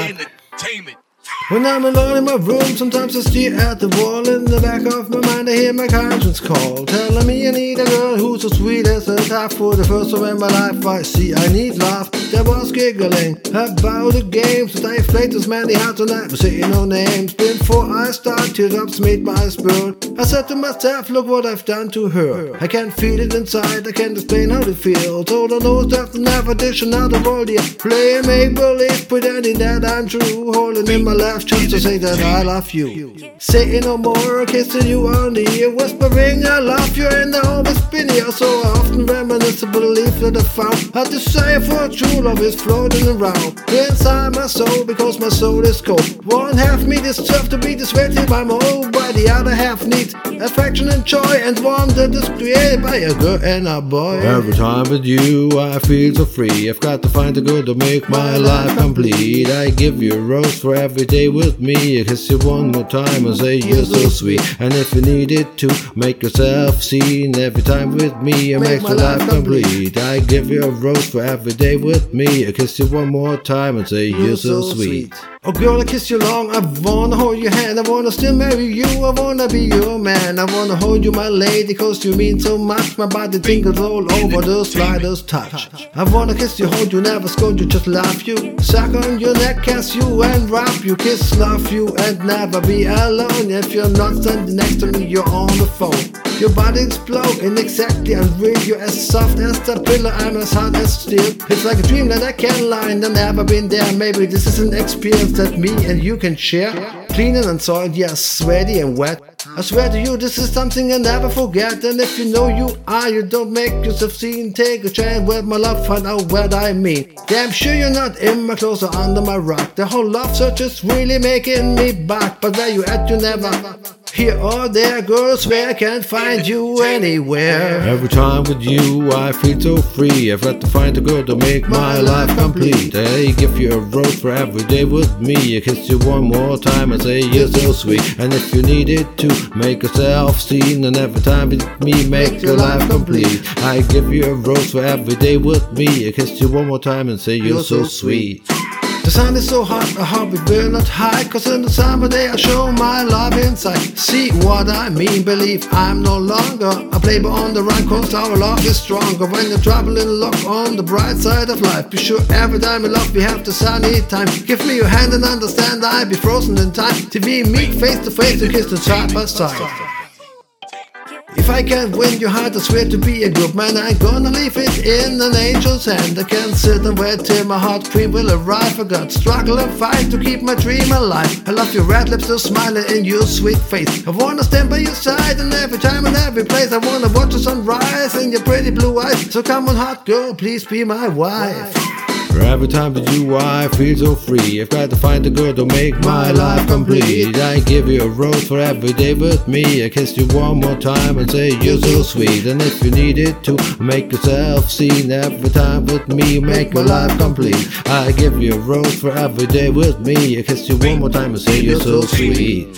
Entertainment. When I'm alone in my room, sometimes I stare at the wall. In the back of my mind, I hear my conscience call, telling me I need a girl who's as sweet as a tap. For the first time in my life, I see I need love. There was giggling about the games that I played as many hearts and I was saying no names. Before I start, teardrops made my burn. I said to myself, look what I've done to her. I can't feel it inside, I can't explain how it feels. All I know is that the never dishing out of all the play make believe, pretending that I'm true. Holding in my left just to say that I love you. Saying no more, kissing you on the ear, whispering I love you, and I always been here. So often reminisce a belief that I found. A desire for a true love is floating around inside my soul because my soul is cold. One half me deserves to be this by my I'm while the other half needs affection and joy, and one that is created by a girl and a boy. Every time with you, I feel so free. I've got to find a girl to make my life complete. I give you a rose for every day with me. I kiss you one more time and say you're so sweet. And if you need it to make yourself seen every time with me, it makes my life complete. I give you a rose for every day with me. I kiss you one more time and say you're so sweet. Oh girl, I kiss you long. I wanna hold your hand. I wanna still marry you. I wanna be your man. I wanna hold you, my lady, cause you mean so much. My body tingles all over the slightest touch. I wanna kiss you, hold you, never scold you, just love you. Suck on your neck, kiss you and wrap you. Kiss, love you, and never be alone. If you're not standing next to me, you're on the phone. Your body explodes in exactly unreal. You're as soft as the pillow, I'm as hard as steel. It's like a dream that I can't lie, and I've never been there. Maybe this is an experience that me and you can share. Clean and soiled, yes, sweaty and wet. I swear to you, this is something I'll never forget. And if you know you are, you don't make yourself seen. Take a chance with my love, find out what I mean. Damn sure you're not in my clothes or under my rock. The whole love search is really making me back. But where you at, you never. Here or there, girls, where I can't find you anywhere. Every time with you, I feel so free. I've got to find a girl to make my life complete. I give you a rose for every day with me. I kiss you one more time and say you're so sweet. And if you need it to make yourself seen, and every time with me, make your life complete. I give you a rose for every day with me. I kiss you one more time and say you're so sweet. The sun is so hot, I hope it will not hide. Cause in the summer day I show my love inside. See what I mean, believe I'm no longer a playboy on the run. Cause our love is stronger. When you're traveling, look on the bright side of life. Be sure every time we love, we have the sunny time. Give me your hand and understand I'll be frozen in time. We meet face to face to kiss the side by side. If I can't win your heart, I swear to be a good man. I'm gonna leave it in an angel's hand. I can't sit and wait till my heart dream will arrive. I got struggle and fight to keep my dream alive. I love your red lips, still smiling in your sweet face. I wanna stand by your side, and every time and every place, I wanna watch the sunrise in your pretty blue eyes. So come on, hot girl, please be my wife. Every time with you I feel so free. I've got to find a girl to make my life complete. I give you a rose for every day with me. I kiss you one more time and say you're so sweet. And if you need it to make yourself seen Every time with me make my life complete. I give you a rose for every day with me. I kiss you one more time and say you're so sweet